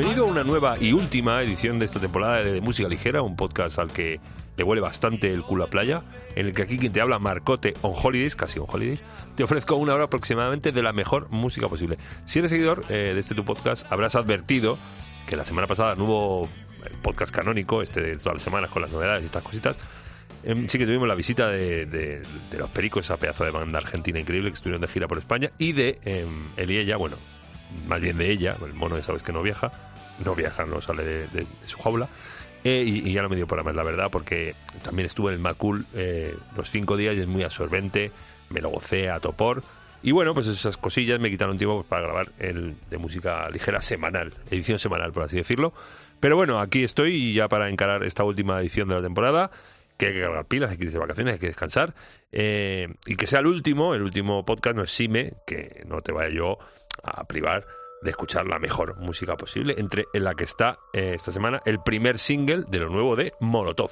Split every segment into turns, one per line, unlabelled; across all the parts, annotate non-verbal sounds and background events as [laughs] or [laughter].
Bienvenido a una nueva y última edición de esta temporada de Música Ligera, un podcast al que le huele bastante el culo a playa, en el que aquí quien te habla, Marcote on Holidays, casi on Holidays, te ofrezco una hora aproximadamente de la mejor música posible. Si eres seguidor eh, de este tu podcast, habrás advertido que la semana pasada no hubo el podcast canónico, este de todas las semanas con las novedades y estas cositas. Em, sí que tuvimos la visita de, de- de los Pericos, esa pedazo de banda argentina increíble que estuvieron de gira por España, y de em, él y ella, bueno, más bien de ella, el mono ya sabes que no viaja, no viaja, no sale de, su jaula, eh, y, ya no me dio para más, la verdad, porque también estuve en el Macul eh, los cinco días y es muy absorbente, me lo gocé a topor. Y bueno, pues esas cosillas me quitaron tiempo pues, para grabar el de música ligera semanal, edición semanal, por así decirlo. Pero bueno, aquí estoy ya para encarar esta última edición de la temporada, que hay que cargar pilas, hay que irse de vacaciones, hay que descansar. eh, y que sea el último, el último podcast no exime, que no te vaya yo a privar de escuchar la mejor música posible, entre en la que está eh, esta semana el primer single de lo nuevo de Molotov.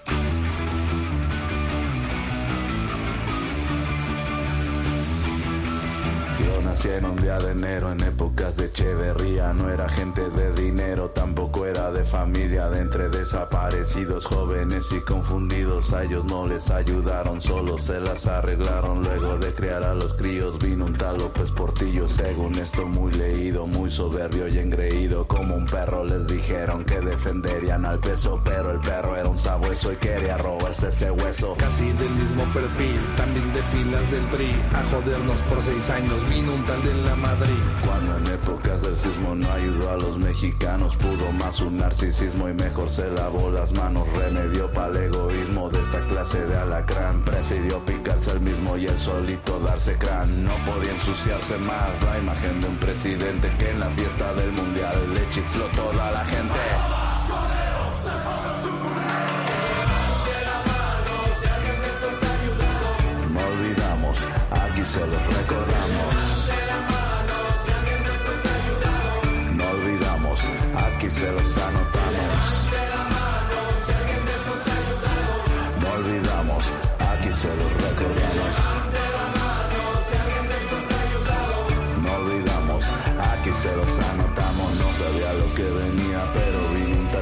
En un día de enero en épocas de Echeverría. No era gente de dinero, tampoco era de familia. De entre desaparecidos, jóvenes y confundidos. A ellos no les ayudaron, solo se las arreglaron. Luego de criar a los críos, vino un tal López Portillo. Según esto, muy leído, muy soberbio y engreído. Como un perro les dijeron que defenderían al peso. Pero el perro era un sabueso y quería robarse ese hueso.
Casi del mismo perfil, también de filas del PRI. A jodernos por seis años, vino un
Cuando en épocas del sismo no ayudó a los mexicanos, pudo más un narcisismo y mejor se lavó las manos. Remedio para el egoísmo de esta clase de alacrán. Prefirió picarse el mismo y el solito darse crán. No podía ensuciarse más la imagen de un presidente que en la fiesta del mundial le chifló toda la gente. Aquí se los recordamos. Se los anotamos. No olvidamos, aquí se los recordamos. No olvidamos, aquí se los anotamos. No sabía lo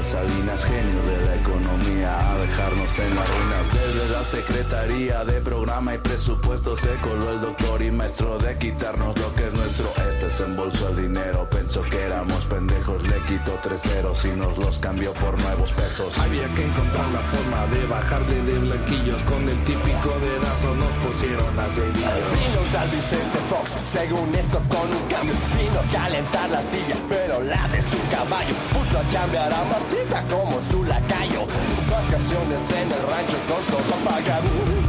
Salinas, genio de la economía, a dejarnos en la ruina. Desde la Secretaría de Programa y Presupuesto se coló el doctor y maestro de quitarnos lo que es nuestro. Este se embolsó el dinero, pensó que éramos pendejos, le quitó tres ceros y nos los cambió por nuevos pesos.
Había que encontrar la forma de bajarle de blanquillos. Con el típico dedazo nos pusieron a seguir.
Vino tal Vicente Fox, según esto con un cambio Vino a calentar la silla, pero la de su caballo Puso a chambear a Como su lacayo. Vacaciones en el rancho con todo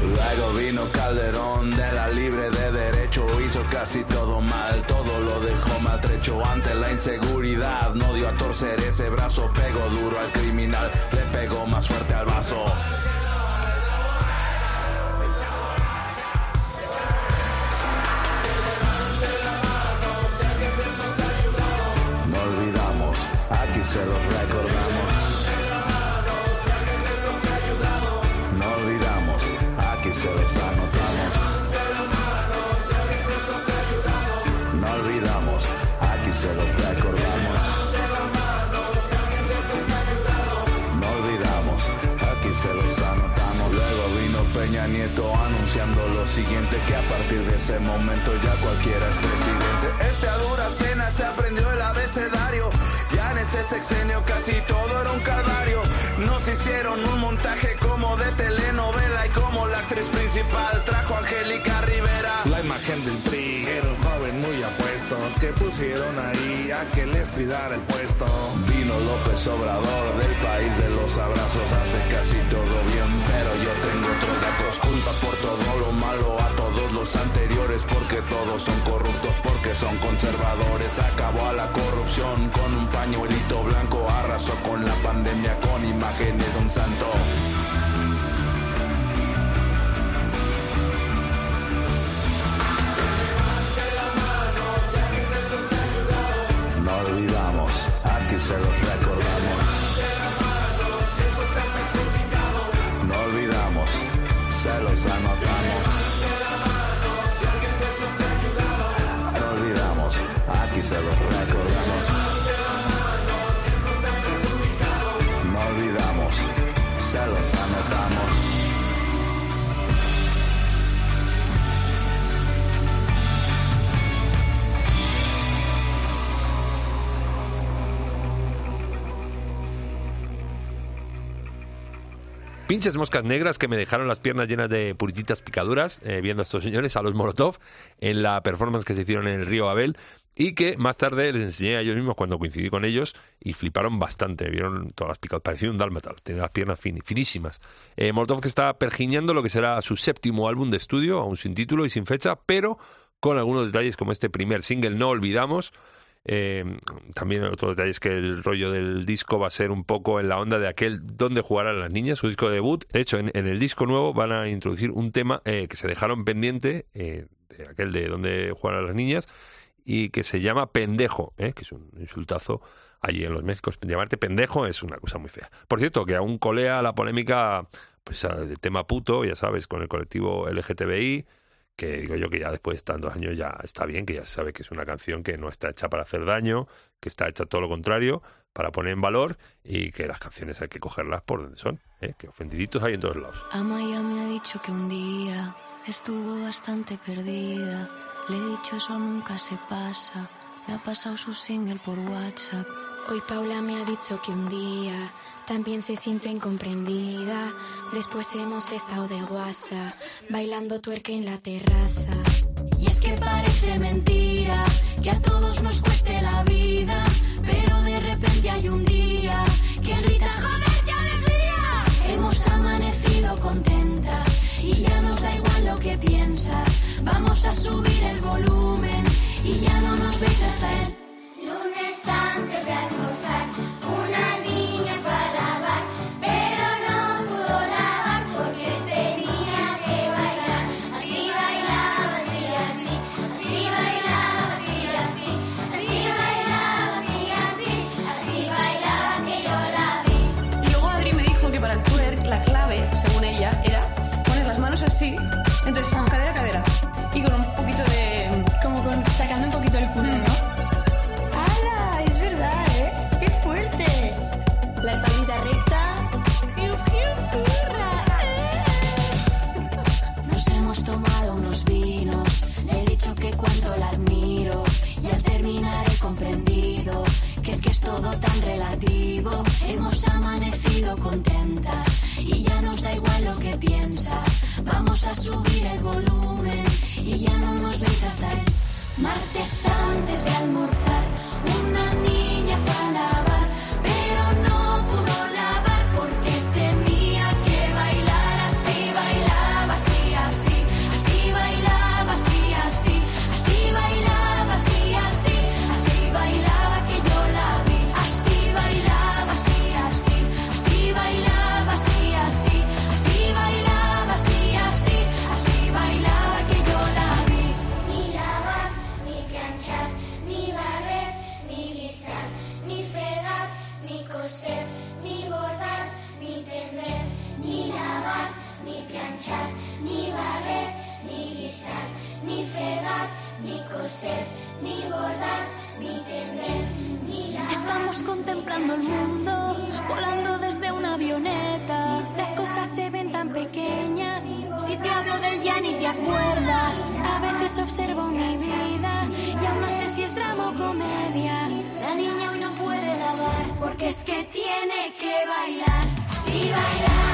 Luego vino Calderón de la libre de derecho, hizo casi todo mal, todo lo dejó maltrecho. Ante la inseguridad, no dio a torcer ese brazo, pegó duro al criminal, le pegó más fuerte al vaso. No olvidamos, aquí se los recordamos. Anunciando lo siguiente, que a partir de ese momento ya cualquiera es presidente. Este a duras penas se aprendió el abecedario. Ya en ese sexenio casi todo era un calvario. Nos hicieron un montaje como de telenovela y como la actriz principal trajo a Angélica Rivera.
La imagen del un joven muy apuesto que pusieron ahí a que les cuidara el puesto.
Vino López Obrador del país de los abrazos, hace casi todo bien, pero yo tengo otros datos, culpa por todo lo malo a todos los anteriores, porque todos son corruptos, porque son conservadores, acabó a la corrupción con un pañuelito blanco, arrasó con la pandemia con imágenes de un santo. Olvidamos, aquí se los recordamos. No olvidamos, se los anotamos. No olvidamos, aquí se los recordamos.
Pinches moscas negras que me dejaron las piernas llenas de purititas picaduras eh, viendo a estos señores, a los Molotov, en la performance que se hicieron en el río Abel y que más tarde les enseñé a ellos mismos cuando coincidí con ellos y fliparon bastante, vieron todas las picaduras, parecía un dálmata, tenía las piernas finísimas. Eh, Molotov que está pergiñando lo que será su séptimo álbum de estudio, aún sin título y sin fecha, pero con algunos detalles como este primer single, No Olvidamos, eh, también otro detalle es que el rollo del disco va a ser un poco en la onda de aquel donde jugarán las niñas, su disco de debut. De hecho, en, el disco nuevo van a introducir un tema eh, que se dejaron pendiente, eh, de aquel de donde jugarán las niñas, y que se llama Pendejo, que es un insultazo allí en los Méxicos. Llamarte pendejo es una cosa muy fea. Por cierto, que aún colea la polémica pues, del tema puto, ya sabes, con el colectivo LGTBI que digo yo que ya después de tantos años ya está bien, que ya se sabe que es una canción que no está hecha para hacer daño, que está hecha todo lo contrario, para poner en valor y que las canciones hay que cogerlas por donde son, ¿eh? que ofendiditos hay en todos lados.
Amaya me ha dicho que un día estuvo bastante perdida, le he dicho eso nunca se pasa, me ha pasado su single por WhatsApp. Hoy Paula me ha dicho que un día también se siente incomprendida. Después hemos estado de guasa, bailando tuerca en la terraza. Y es que parece mentira que a todos nos cueste la vida, pero de repente hay un día que gritas ¡Joder, qué alegría! Hemos amanecido contentas y ya nos da igual lo que piensas. Vamos a subir el volumen y ya no nos veis hasta el contemplando el mundo, volando desde una avioneta. Las cosas se ven tan pequeñas. Si te hablo del día ni te acuerdas. A veces observo mi vida y aún no sé si es drama o comedia. La niña hoy no puede lavar porque es que tiene que bailar. Si bailar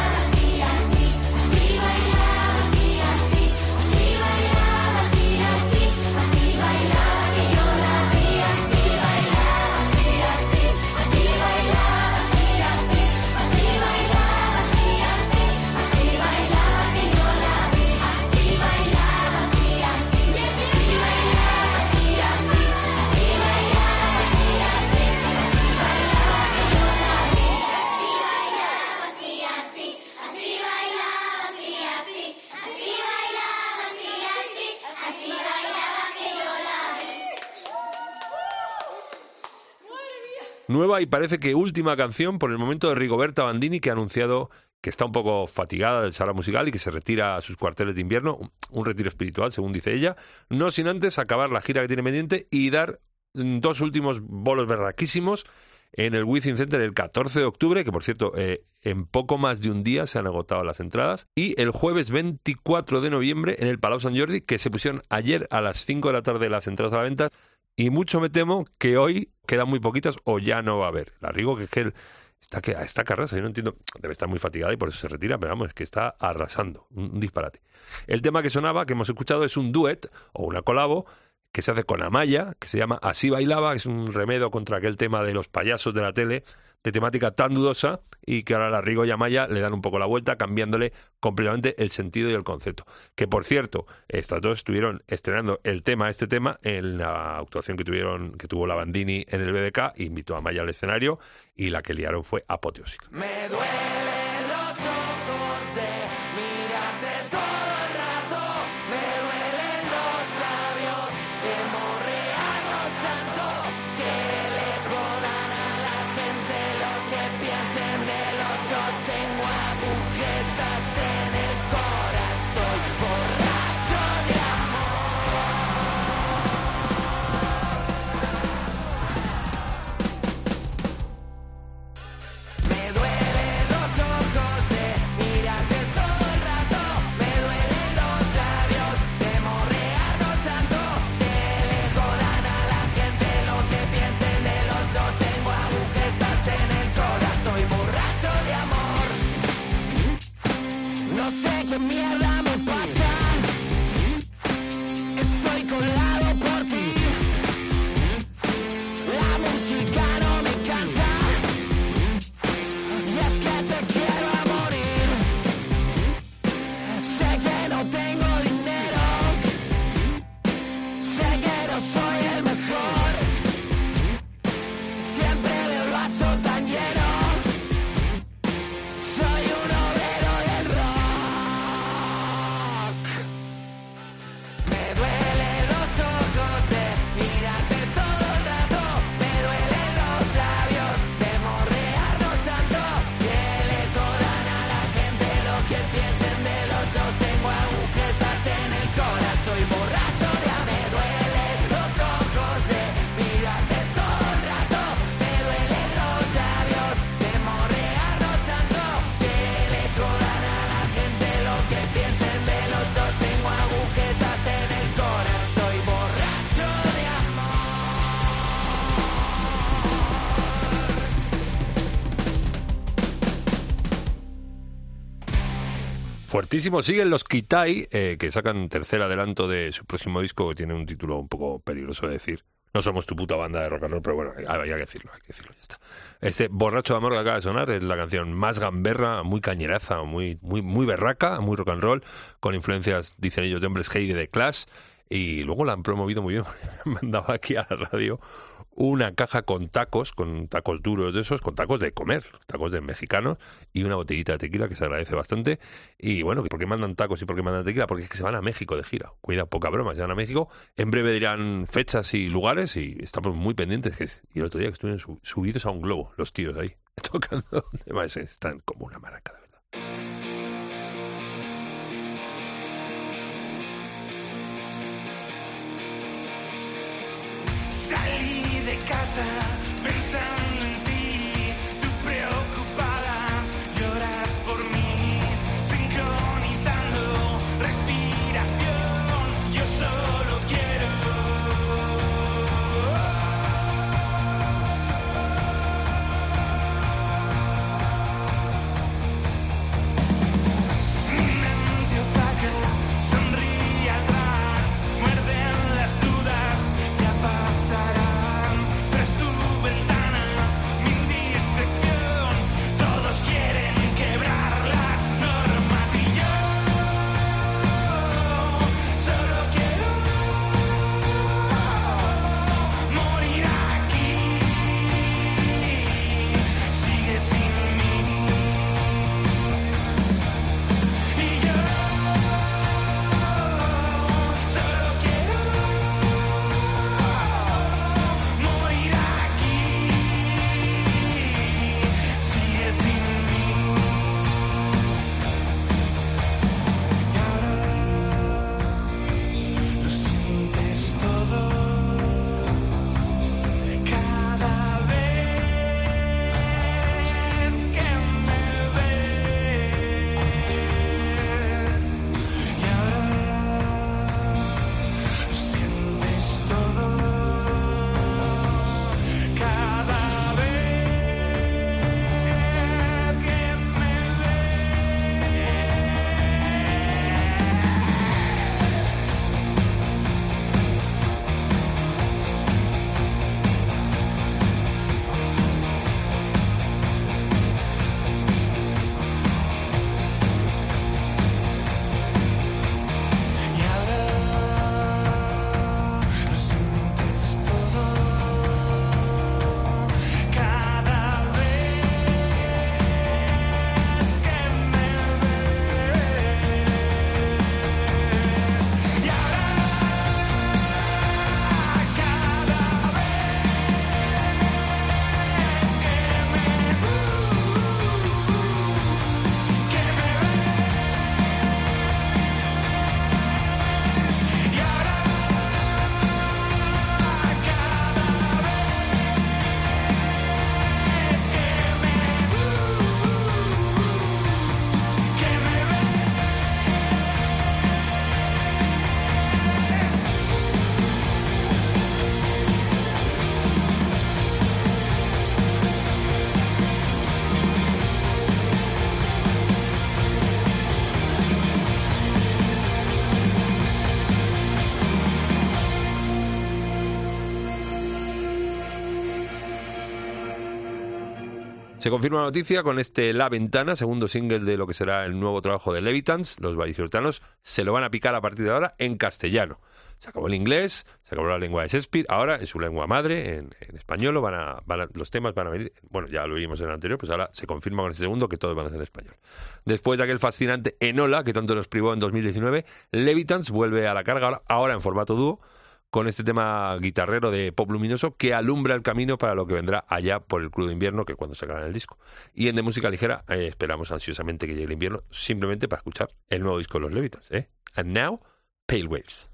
Nueva y parece que última canción por el momento de Rigoberta Bandini, que ha anunciado que está un poco fatigada del sala musical y que se retira a sus cuarteles de invierno, un retiro espiritual, según dice ella, no sin antes acabar la gira que tiene pendiente y dar dos últimos bolos berraquísimos en el Wizzing Center el 14 de octubre, que por cierto, eh, en poco más de un día se han agotado las entradas. Y el jueves 24 de noviembre en el Palau Sant Jordi, que se pusieron ayer a las 5 de la tarde las entradas a la venta. Y mucho me temo que hoy quedan muy poquitas o ya no va a haber. La Rigo, que es que él está, que está carrasa, yo no entiendo, debe estar muy fatigada y por eso se retira, pero vamos, es que está arrasando, un, un disparate. El tema que sonaba, que hemos escuchado, es un duet o una colabo que se hace con Amaya, que se llama Así bailaba, es un remedio contra aquel tema de los payasos de la tele, de temática tan dudosa, y que ahora la Rigo y Amaya le dan un poco la vuelta, cambiándole completamente el sentido y el concepto. Que por cierto, estas dos estuvieron estrenando el tema, este tema, en la actuación que tuvieron, que tuvo la Bandini en el BBK, invitó a Amaya al escenario, y la que liaron fue apoteósica.
Me los
Siguen los Kitai, eh, que sacan tercer adelanto de su próximo disco, que tiene un título un poco peligroso de decir. No somos tu puta banda de rock and roll, pero bueno, hay que decirlo, hay que decirlo, ya está. Este Borracho de Amor que acaba de sonar es la canción más gamberra, muy cañeraza, muy, muy, muy berraca, muy rock and roll, con influencias, dicen ellos, de hombres G y de Clash. Y luego la han promovido muy bien. [laughs] Me mandaba aquí a la radio una caja con tacos, con tacos duros de esos, con tacos de comer, tacos de mexicanos y una botellita de tequila que se agradece bastante. Y bueno, ¿por qué mandan tacos y por qué mandan tequila? Porque es que se van a México de gira. Cuida, poca broma, se van a México. En breve dirán fechas y lugares y estamos muy pendientes. Que, y el otro día que estuvieron su- subidos a un globo, los tíos ahí, [laughs] tocando. Están como una maraca, de verdad.
Salí casa pensando en ti,
Se confirma la noticia con este La Ventana, segundo single de lo que será el nuevo trabajo de Levitans. Los vallisoletanos se lo van a picar a partir de ahora en castellano. Se acabó el inglés, se acabó la lengua de Shakespeare, ahora en su lengua madre, en, español, van a, van a- los temas van a venir, bueno, ya lo vimos en el anterior, pues ahora se confirma con este segundo que todos van a ser en español. Después de aquel fascinante Enola, que tanto nos privó en 2019, Levitans vuelve a la carga ahora, ahora en formato dúo, con este tema guitarrero de pop luminoso que alumbra el camino para lo que vendrá allá por el crudo invierno, que cuando sacarán el disco. Y en de música ligera eh, esperamos ansiosamente que llegue el invierno, simplemente para escuchar el nuevo disco de los Levitans. ¿eh? And now, Pale Waves.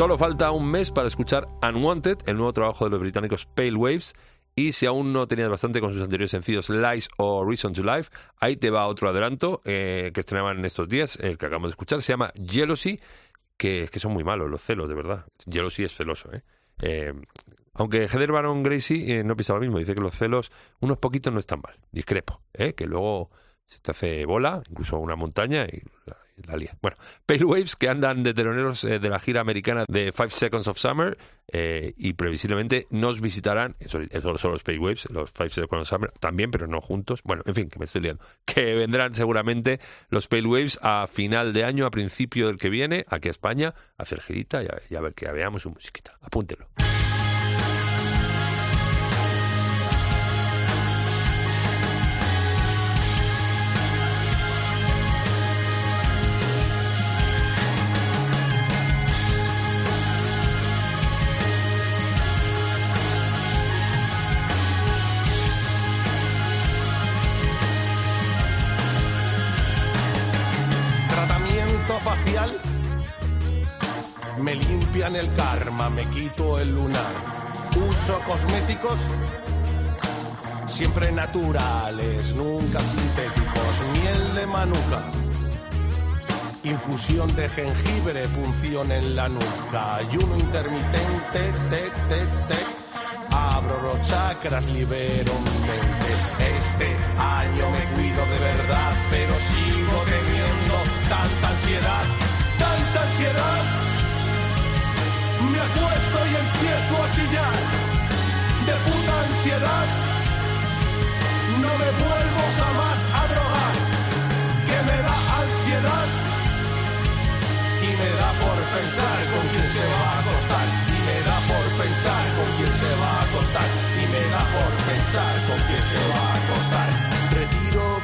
Solo falta un mes para escuchar Unwanted, el nuevo trabajo de los británicos Pale Waves. Y si aún no tenías bastante con sus anteriores sencillos Lies o Reason to Life, ahí te va otro adelanto eh, que estrenaban en estos días, el que acabamos de escuchar, se llama Jealousy, que, que son muy malos los celos, de verdad. Jealousy es celoso, ¿eh? Eh, aunque Heather Baron Gracie eh, no piensa lo mismo, dice que los celos, unos poquitos no están mal, discrepo, ¿eh? que luego se te hace bola, incluso una montaña y Bueno, Pale Waves que andan de teloneros eh, de la gira americana de Five Seconds of Summer eh, y previsiblemente nos visitarán, eso, eso son los Pale Waves, los Five Seconds of Summer también, pero no juntos. Bueno, en fin, que me estoy liando. Que vendrán seguramente los Pale Waves a final de año, a principio del que viene, aquí a España, a hacer girita y a, y a ver que veamos su musiquita. Apúntelo.
Limpian el karma, me quito el lunar. Uso cosméticos siempre naturales, nunca sintéticos. Miel de manuka. Infusión de jengibre, punción en la nuca. Ayuno intermitente, te, te, te. Abro los chakras, libero mi mente. Este año me cuido de verdad, pero sigo teniendo tanta ansiedad, tanta ansiedad. Me acuesto y empiezo a chillar. De puta ansiedad. No me vuelvo jamás a drogar, que me da ansiedad y me da por pensar con quién se va a acostar. Y me da por pensar con quién se va a acostar. Y me da por pensar con quién se va a acostar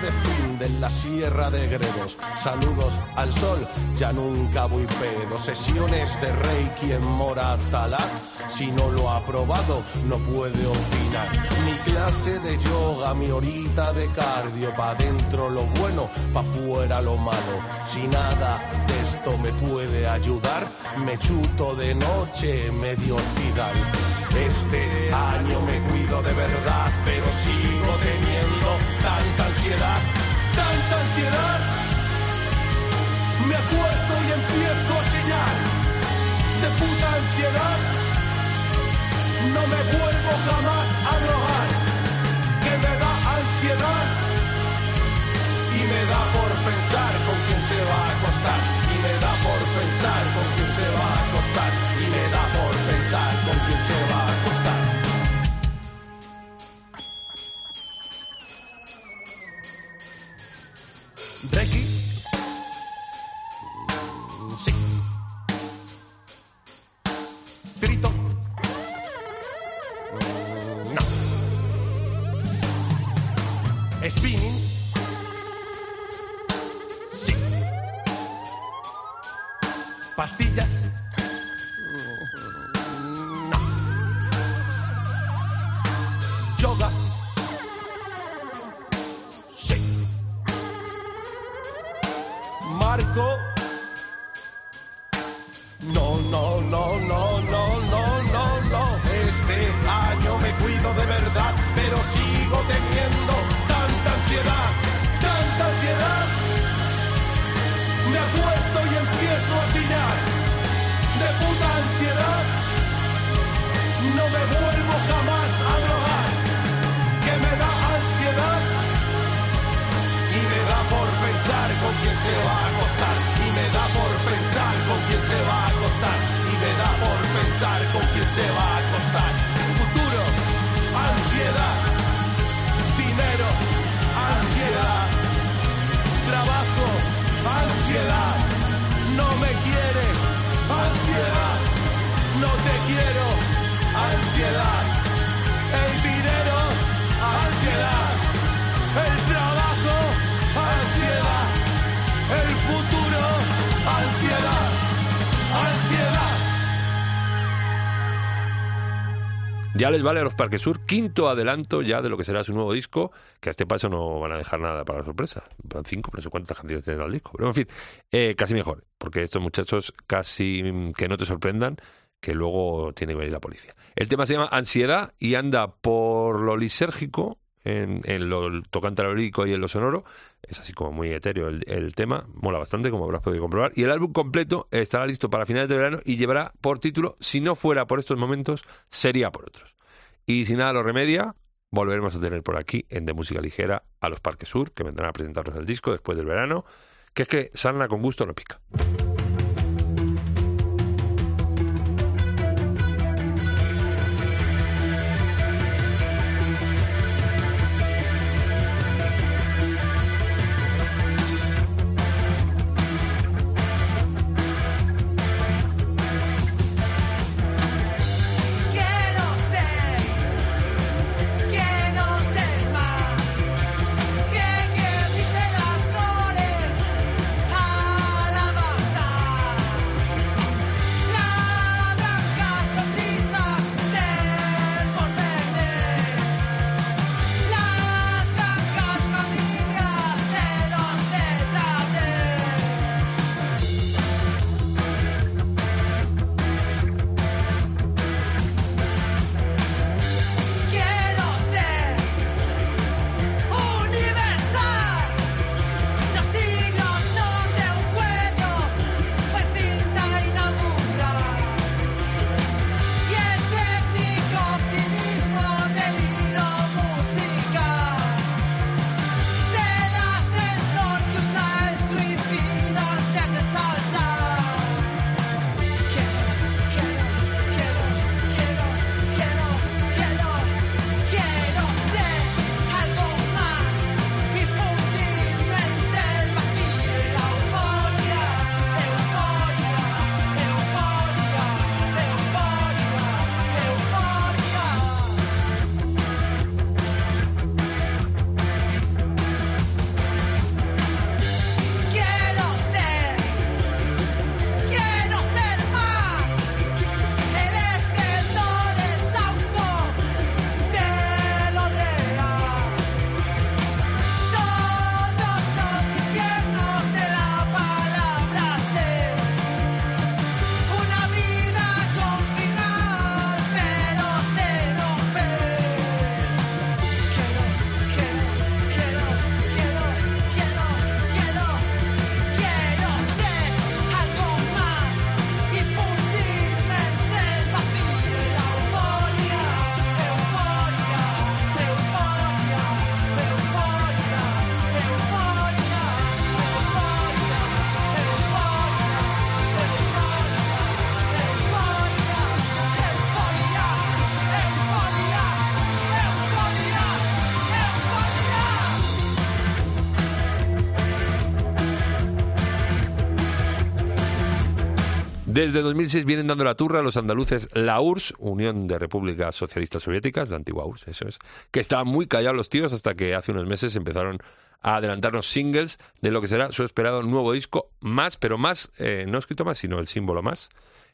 de fin de la sierra de Gredos. Saludos al sol ya nunca voy pedo. Sesiones de reiki en Moratalá si no lo ha probado no puede opinar. Mi clase de yoga mi horita de cardio pa dentro lo bueno pa fuera lo malo. Si nada de esto me puede ayudar me chuto de noche medio orfidal este año me cuido de verdad pero sigo tanta ansiedad tanta ansiedad. Me acuesto y empiezo a chillar de puta ansiedad. No me vuelvo jamás a drogar que me da ansiedad y me da por pensar con quién se va a acostar
Ya les vale a los Parques Sur quinto adelanto ya de lo que será su nuevo disco, que a este paso no van a dejar nada para la sorpresa. Van cinco, no sé cuántas canciones tendrá el disco. Pero en fin, eh, casi mejor, porque estos muchachos casi mm, que no te sorprendan, que luego tiene que venir la policía. El tema se llama Ansiedad y anda por lo lisérgico, en, lo tocante a lo lírico y en lo sonoro. Es así como muy etéreo el, el tema, mola bastante, como habrás podido comprobar. Y el álbum completo estará listo para finales de verano y llevará por título, si no fuera por estos momentos, sería por otros. Y si nada lo remedia, volveremos a tener por aquí en De Música Ligera a los Parques Sur, que vendrán a presentarnos el disco después del verano, que es que sarna con gusto no pica.
Desde 2006 vienen dando la turra a los andaluces la URSS, Unión de Repúblicas Socialistas Soviéticas, la antigua URSS, eso es, que estaban muy callados los tíos hasta que hace unos meses empezaron a adelantarnos singles de lo que será su esperado nuevo disco, más, pero más, eh, no escrito más, sino el símbolo más.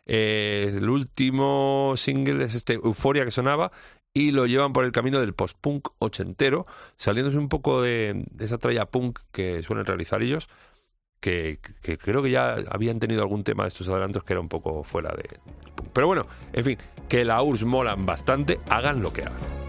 Eh, el último single es este Euforia que sonaba y lo llevan por el camino del post-punk ochentero, saliéndose un poco de, de esa tralla punk que suelen realizar ellos, que, creo que ya habían tenido algún tema de estos adelantos que era un poco fuera de... Pero bueno, en fin, que la URSS molan bastante, hagan lo que hagan.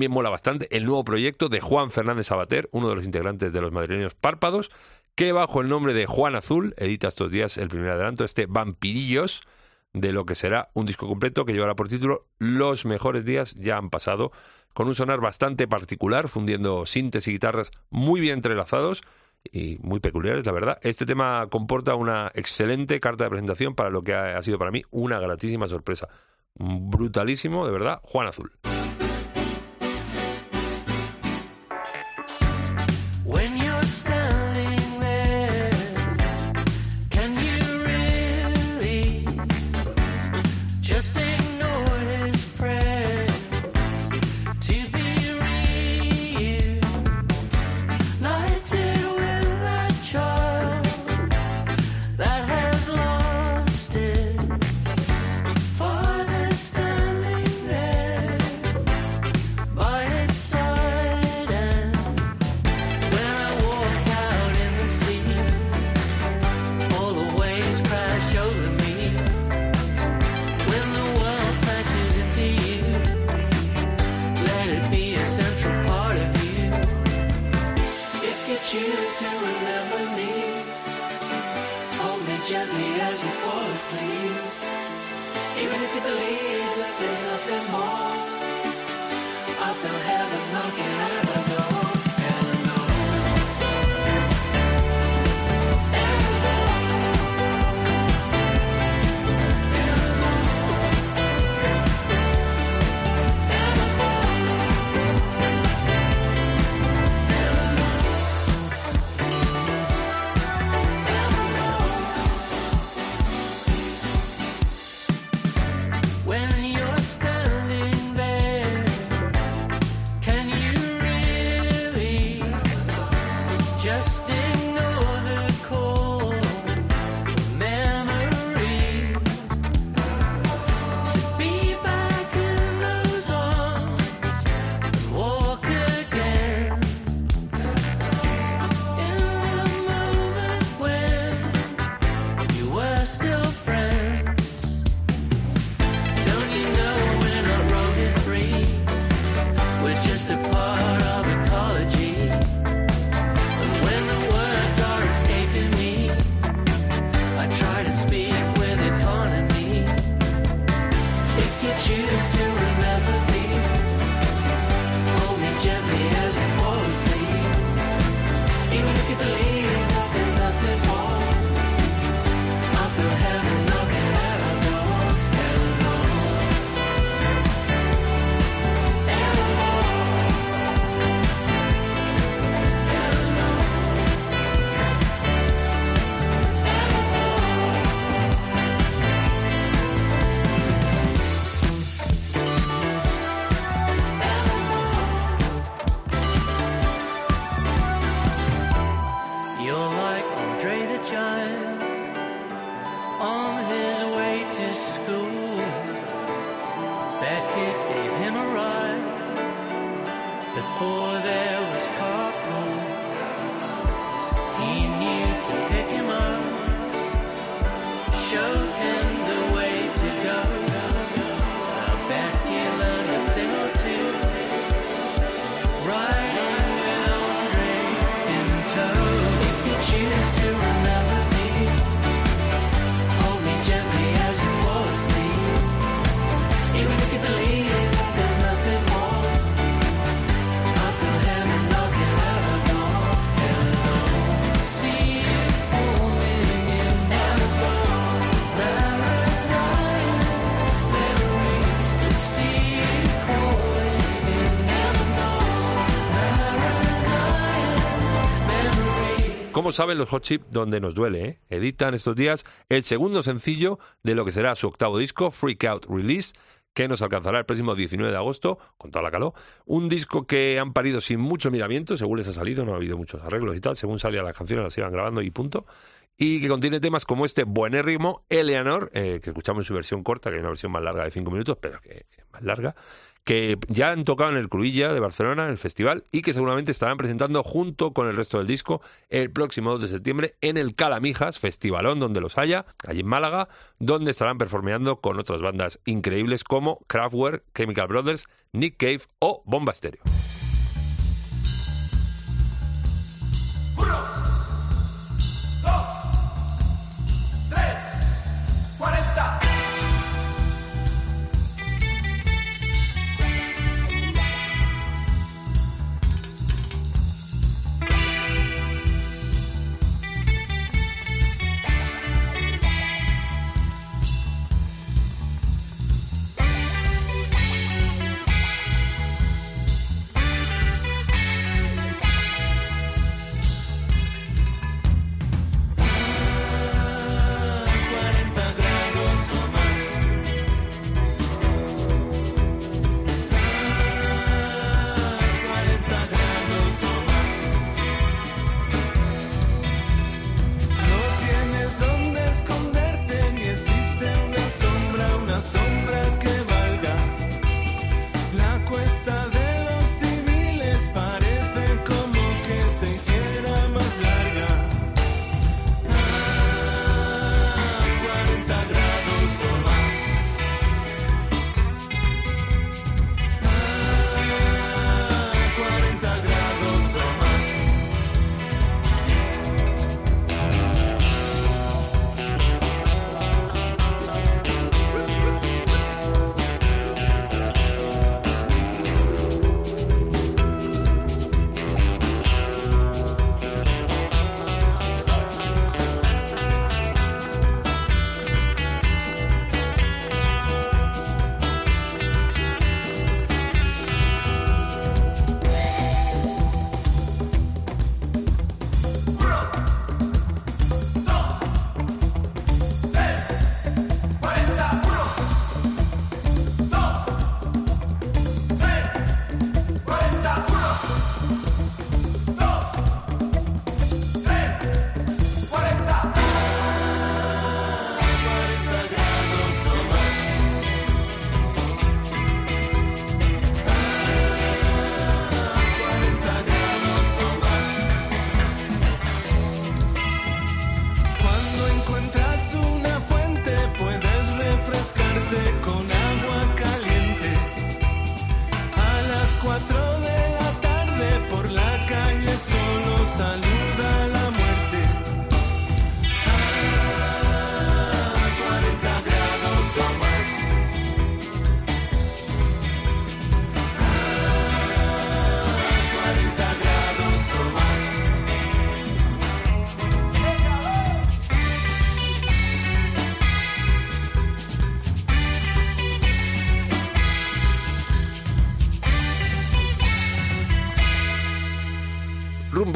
También mola bastante el nuevo proyecto de Juan Fernández Sabater, uno de los integrantes de los madrileños Párpados, que bajo el nombre de Juan Azul edita estos días el primer adelanto, este Vampirillos, de lo que será un disco completo que llevará por título Los mejores días ya han pasado, con un sonar bastante particular, fundiendo sintes y guitarras muy bien entrelazados y muy peculiares, la verdad. Este tema comporta una excelente carta de presentación para lo que ha sido para mí una gratísima sorpresa. Brutalísimo, de verdad, Juan Azul.
sleep. Saben los Hot Chip, donde nos duele, ¿eh? editan estos días el segundo sencillo de lo que será su octavo disco, Freak Out Release, que nos alcanzará el próximo 19 de agosto, con toda la calor. Un disco que han parido sin mucho miramiento, según les ha salido, no ha habido muchos arreglos y tal, según salían las canciones las iban grabando y punto. Y que contiene temas como este buenérrimo Eleanor, eh, que escuchamos en su versión corta, que hay una versión más larga de 5 minutos, pero que es más larga, que ya han tocado en el Cruilla de Barcelona, en el festival, y que seguramente estarán presentando junto con el resto del disco el próximo 2 de septiembre en el Calamijas, festivalón donde los haya, allí en Málaga, donde estarán performeando con otras bandas increíbles como Kraftwerk, Chemical Brothers, Nick Cave o Bomba Stereo.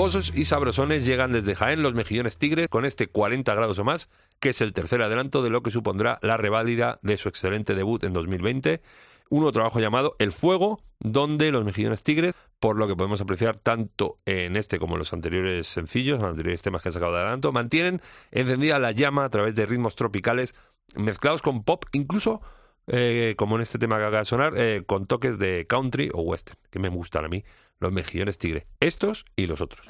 Y sabrosones llegan desde Jaén los mejillones tigres con este 40 grados o más, que es el tercer adelanto de lo que supondrá la reválida de su excelente debut en 2020. Un nuevo trabajo llamado El Fuego, donde los mejillones tigres, por lo que podemos apreciar tanto en este como en los anteriores sencillos, los anteriores temas que han sacado de adelanto, mantienen encendida la llama a través de ritmos tropicales mezclados con pop, incluso eh, como en este tema que acaba de sonar, eh, con toques de country o western, que me gustan a mí, los mejillones tigre, estos y los otros.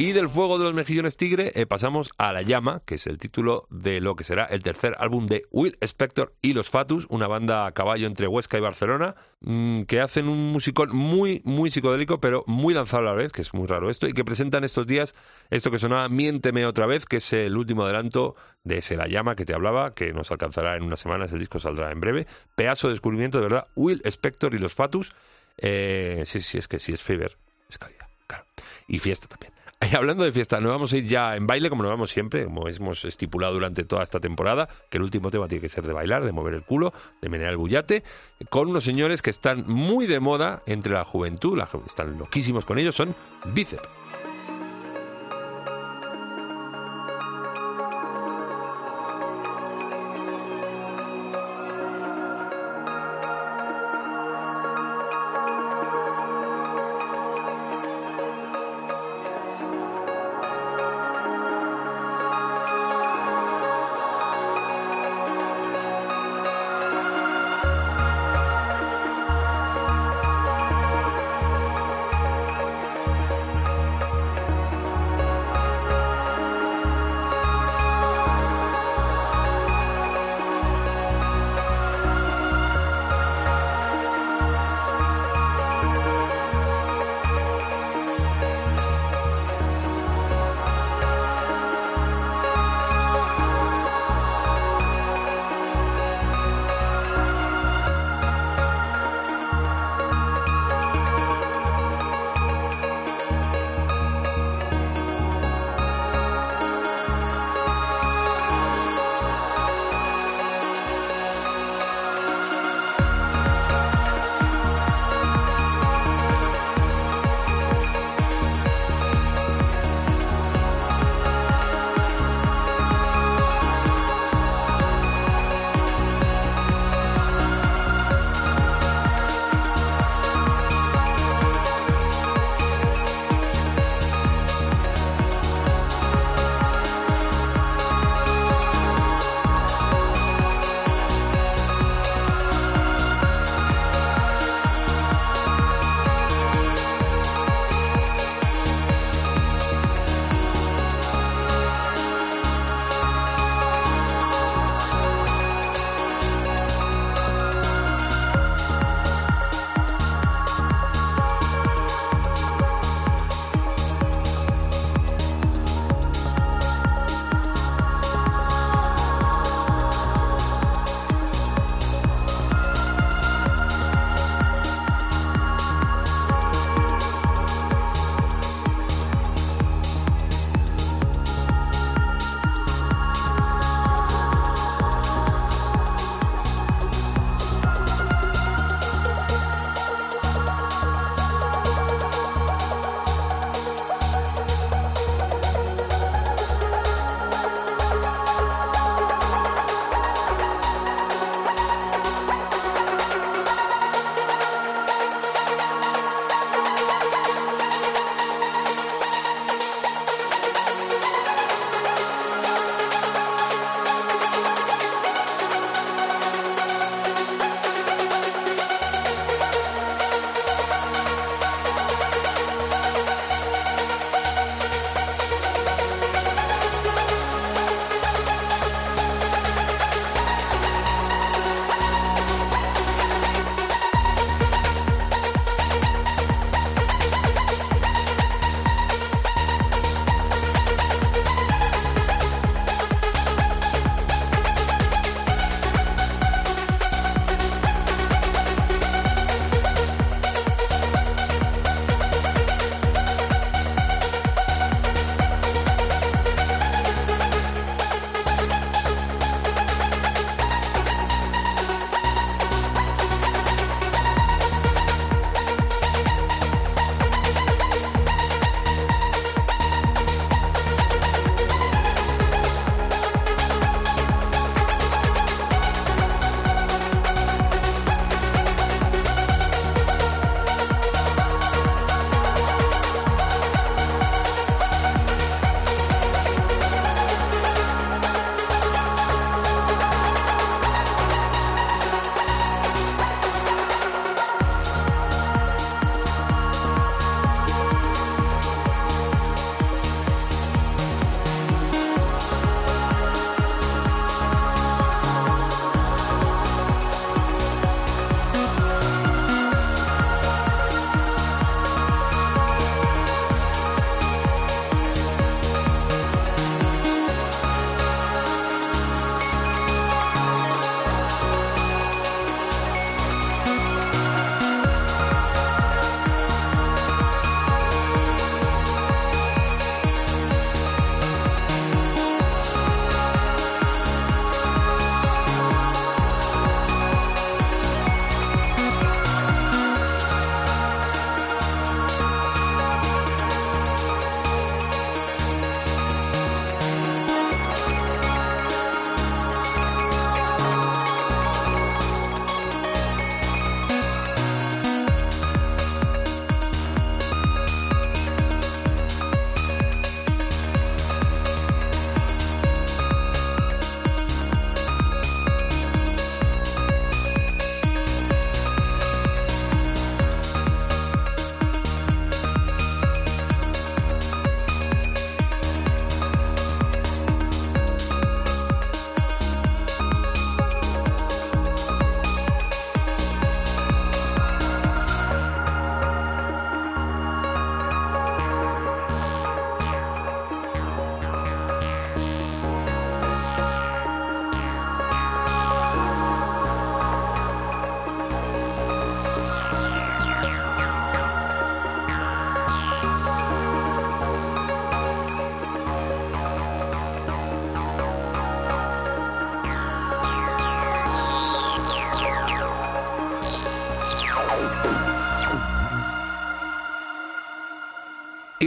Y del fuego de los mejillones tigre eh, pasamos a La Llama, que es el título de lo que será el tercer álbum de Will Spector y los Fatus, una banda a caballo entre Huesca y Barcelona, mm, que hacen un musicón muy, muy psicodélico, pero muy danzable a la vez, que es muy raro esto, y que presentan estos días esto que sonaba Miénteme otra vez, que es el último adelanto de ese La Llama que te hablaba, que nos alcanzará en unas semanas, el disco saldrá en breve. Pedazo de descubrimiento, de verdad, Will Spector y los Fatus. Eh, sí, sí, es que sí, es Fever, es calidad, claro. Y fiesta también.
Y [laughs] hablando de fiesta, nos vamos a ir ya en baile, como nos vamos siempre, como hemos estipulado durante toda esta temporada, que el último tema tiene que ser de bailar, de mover el culo, de menear el bullate, con unos señores que están muy de moda entre la juventud, la están loquísimos con ellos, son Bicep.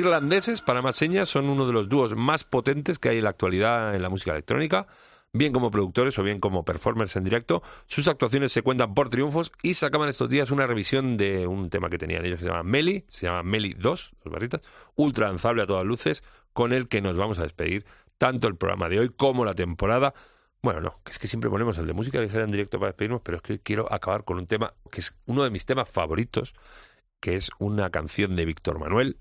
Irlandeses, para más señas, son uno de los dúos más potentes que hay en la actualidad en la música electrónica. Bien como productores o bien como performers en directo, sus actuaciones se cuentan por triunfos y sacaban estos días una revisión de un tema que tenían ellos que se llama Meli, se llama Meli 2, los barritas, ultra lanzable a todas luces, con el que nos vamos a despedir tanto el programa de hoy como la temporada. Bueno, no, que es que siempre ponemos el de música ligera en directo para despedirnos, pero es que quiero acabar con un tema que es uno de mis temas favoritos, que es una canción de Víctor Manuel,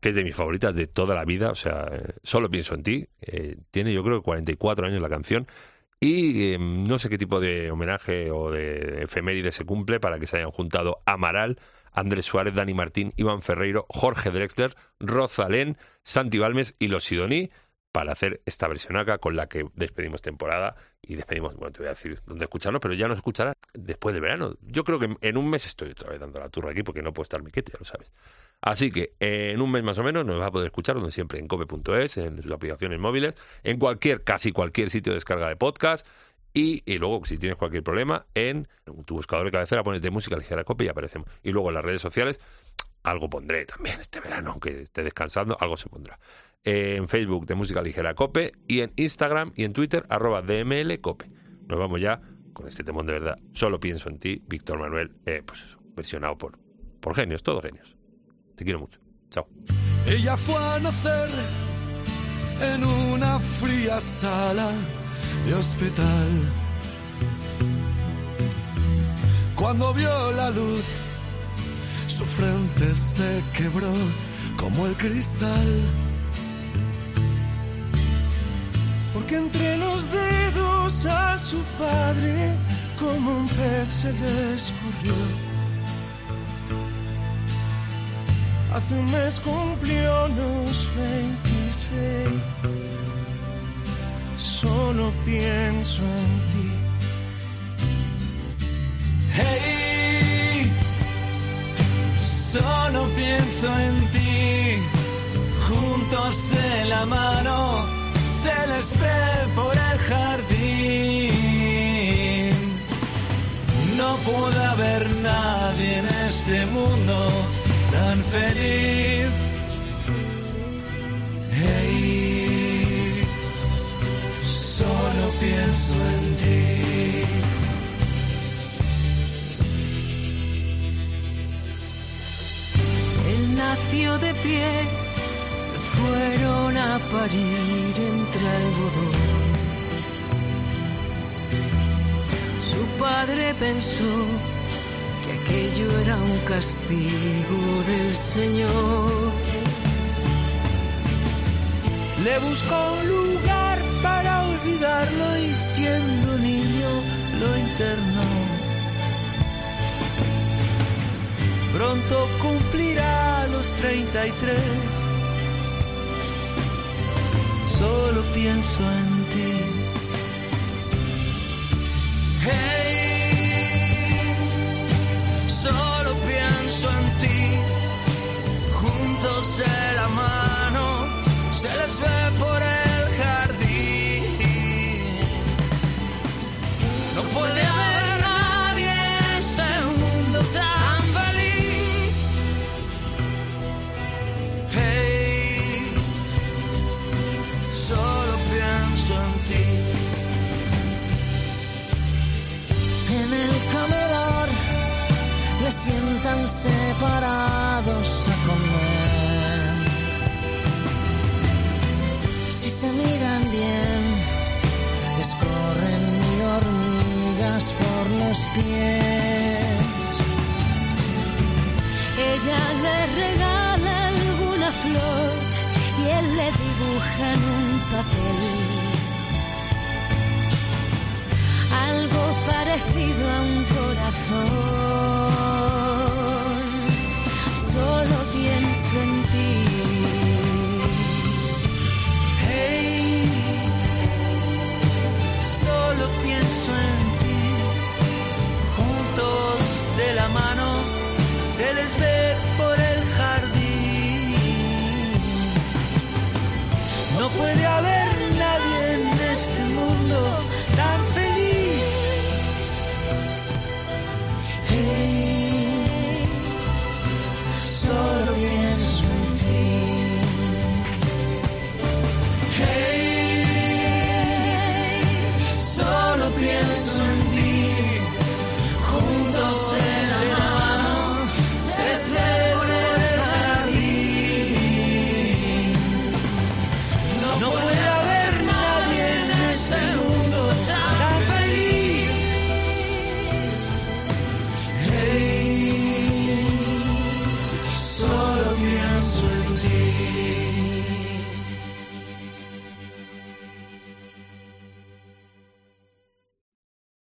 que es de mis favoritas de toda la vida, o sea, solo pienso en ti. Eh, tiene yo creo que 44 años la canción y eh, no sé qué tipo de homenaje o de efeméride se cumple para que se hayan juntado Amaral, Andrés Suárez, Dani Martín, Iván Ferreiro, Jorge Drexler, Rosalén, Santi Balmes y los Sidoní para hacer esta versión acá con la que despedimos temporada y despedimos, bueno, te voy a decir dónde escucharlo, pero ya nos escuchará después de verano. Yo creo que en un mes estoy otra vez dando la turra aquí porque no puedo estar miquete, ya lo sabes. Así que eh, en un mes más o menos nos va a poder escuchar donde siempre en cope.es, en sus aplicaciones móviles, en cualquier, casi cualquier sitio de descarga de podcast. Y, luego, si tienes cualquier problema, en tu buscador de cabecera pones de música ligera cope y aparecemos. Y luego en las redes sociales, algo pondré también este verano, aunque esté descansando, algo se pondrá. En Facebook de música ligera cope y en Instagram y en Twitter arroba DML cope. Nos vamos ya con este temón de verdad. Solo pienso en ti, Víctor Manuel, eh, pues eso, versionado por, por genios, todos genios. Te quiero mucho. Chao.
Ella fue a nacer en una fría sala de hospital. Cuando vio la luz, su frente se quebró como el cristal. Porque entre los dedos a su padre, como un pez se le escurrió. Hace un mes cumplió los 26. Solo pienso en ti.
Hey, solo pienso en ti. Juntos de la mano se por el jardín. No puede haber nadie en este mundo tan feliz. Hey, solo pienso en ti.
Él nació de pie, fueron a parir entre algodón. Su padre pensó que aquello era un castigo del Señor.
Le buscó un lugar para olvidarlo y siendo niño lo internó. Pronto cumplirá los 33. Solo pienso en ti.
Hey, solo pienso en ti. Juntos de la mano se les ve por el jardín. No puede En
el comedor le sientan separados a comer. Si se miran bien, les corren mil hormigas por los pies.
Ella le regala alguna flor y él le dibuja en un papel parecido a un corazón.